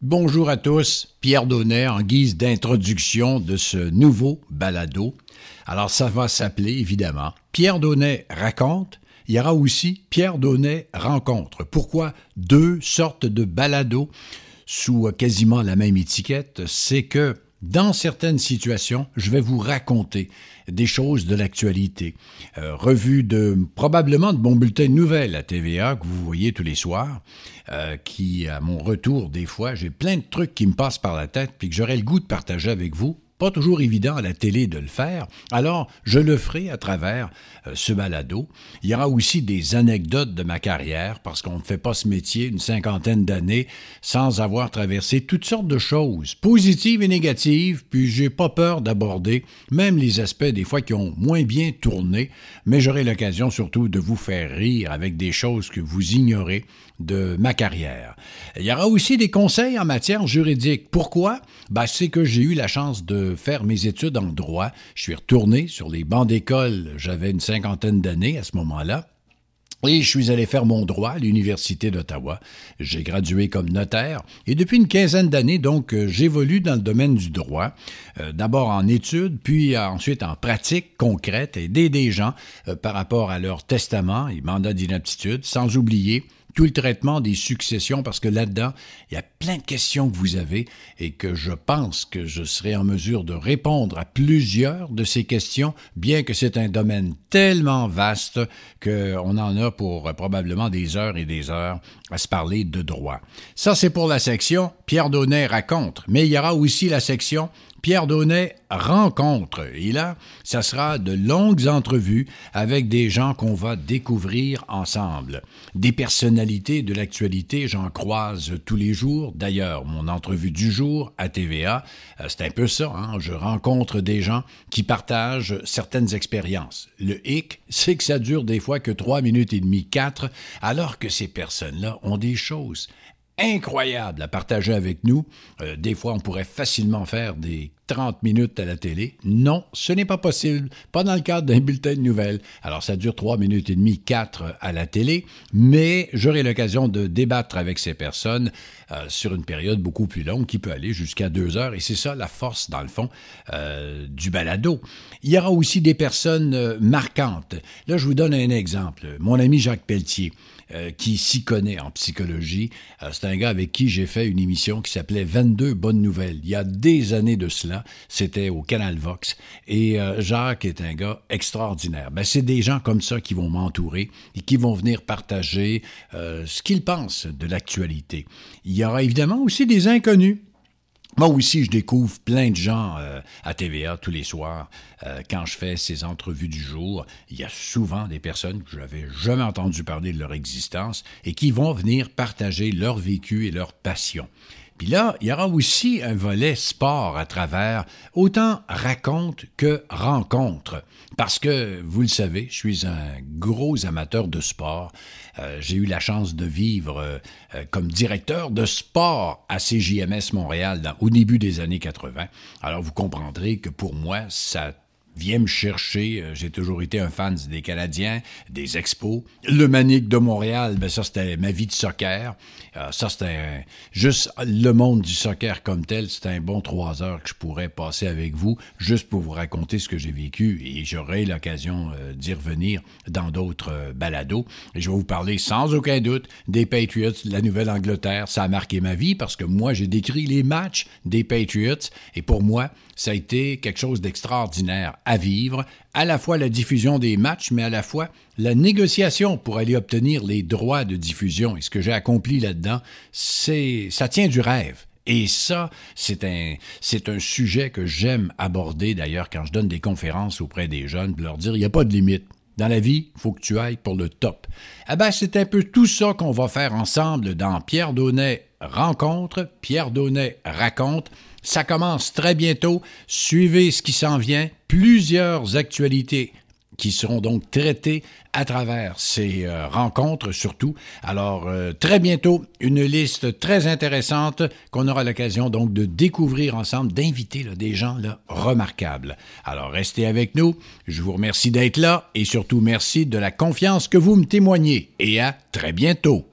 Bonjour à tous, Pierre Donnet en guise d'introduction de ce nouveau balado. Alors ça va s'appeler évidemment Pierre Donnet raconte. Il y aura aussi Pierre Donnet rencontre. Pourquoi deux sortes de balados sous quasiment la même étiquette? C'est que dans certaines situations, je vais vous raconter des choses de l'actualité. Euh, revue de probablement de mon bulletin de nouvelles à TVA que vous voyez tous les soirs, euh, qui à mon retour des fois, j'ai plein de trucs qui me passent par la tête puis que j'aurais le goût de partager avec vous pas toujours évident à la télé de le faire, alors je le ferai à travers euh, ce balado. Il y aura aussi des anecdotes de ma carrière, parce qu'on ne fait pas ce métier une cinquantaine d'années sans avoir traversé toutes sortes de choses, positives et négatives, puis j'ai pas peur d'aborder même les aspects des fois qui ont moins bien tourné, mais j'aurai l'occasion surtout de vous faire rire avec des choses que vous ignorez de ma carrière. Il y aura aussi des conseils en matière juridique. Pourquoi? Ben, c'est que j'ai eu la chance de faire mes études en droit. Je suis retourné sur les bancs d'école. J'avais une cinquantaine d'années à ce moment-là. Et je suis allé faire mon droit à l'Université d'Ottawa. J'ai gradué comme notaire et depuis une quinzaine d'années, donc, euh, j'évolue dans le domaine du droit, euh, d'abord en études, puis ensuite en pratique concrète, aider des gens euh, par rapport à leur testament et mandat d'inaptitude, sans oublier tout le traitement des successions, parce que là-dedans, il y a plein de questions que vous avez et que je pense que je serai en mesure de répondre à plusieurs de ces questions, bien que c'est un domaine tellement vaste qu'on en a pour probablement des heures et des heures à se parler de droit. Ça, c'est pour la section Pierre Donnet raconte, mais il y aura aussi la section Pierre Donnet rencontre. Et là, ça sera de longues entrevues avec des gens qu'on va découvrir ensemble. Des personnalités de l'actualité, j'en croise tous les jours. D'ailleurs, mon entrevue du jour à TVA, euh, c'est un peu ça. Hein? Je rencontre des gens qui partagent certaines expériences. Le hic, c'est que ça dure des fois que trois minutes et demie, quatre, alors que ces personnes-là ont des choses incroyable à partager avec nous. Euh, des fois, on pourrait facilement faire des 30 minutes à la télé. Non, ce n'est pas possible, pas dans le cadre d'un bulletin de nouvelles. Alors, ça dure 3 minutes et demie, 4 à la télé, mais j'aurai l'occasion de débattre avec ces personnes euh, sur une période beaucoup plus longue qui peut aller jusqu'à 2 heures, et c'est ça la force, dans le fond, euh, du balado. Il y aura aussi des personnes marquantes. Là, je vous donne un exemple. Mon ami Jacques Pelletier. Euh, qui s'y connaît en psychologie. Euh, c'est un gars avec qui j'ai fait une émission qui s'appelait 22 bonnes nouvelles. Il y a des années de cela, c'était au Canal Vox. Et euh, Jacques est un gars extraordinaire. Ben, c'est des gens comme ça qui vont m'entourer et qui vont venir partager ce qu'ils pensent de l'actualité. Il y aura évidemment aussi des inconnus. Moi aussi, je découvre plein de gens euh, à TVA tous les soirs. Euh, quand je fais ces entrevues du jour, il y a souvent des personnes que je n'avais jamais entendu parler de leur existence et qui vont venir partager leur vécu et leur passion. Puis là, il y aura aussi un volet sport à travers, autant raconte que rencontre. Parce que, vous le savez, je suis un gros amateur de sport. Euh, j'ai eu la chance de vivre euh, euh, comme directeur de sport à CJMS Montréal au début des années 80. Alors vous comprendrez que pour moi, ça Viens me chercher. Euh, j'ai toujours été un fan des Canadiens, des Expos. Le Manique de Montréal, ben ça, c'était ma vie de soccer. Euh, ça, c'était juste le monde du soccer comme tel. C'était un bon trois heures que je pourrais passer avec vous, juste pour vous raconter ce que j'ai vécu. Et j'aurai l'occasion euh, d'y revenir dans d'autres balados. Je vais vous parler sans aucun doute des Patriots de la Nouvelle-Angleterre. Ça a marqué ma vie parce que moi, j'ai décrit les matchs des Patriots. Et pour moi, ça a été quelque chose d'extraordinaire à vivre, à la fois la diffusion des matchs, mais à la fois la négociation pour aller obtenir les droits de diffusion. Et ce que j'ai accompli là-dedans, c'est, ça tient du rêve. Et ça, c'est un, c'est un sujet que j'aime aborder d'ailleurs quand je donne des conférences auprès des jeunes, de leur dire, il n'y a pas de limite. Dans la vie, il faut que tu ailles pour le top. Eh ben, c'est un peu tout ça qu'on va faire ensemble dans Pierre Donnet rencontre, Pierre Donnet raconte. Ça commence très bientôt. Suivez ce qui s'en vient. Plusieurs actualités qui seront donc traitées à travers ces euh, rencontres surtout. Alors euh, très bientôt, une liste très intéressante qu'on aura l'occasion donc de découvrir ensemble, d'inviter des gens remarquables. Alors restez avec nous. Je vous remercie d'être là et surtout merci de la confiance que vous me témoignez et à très bientôt.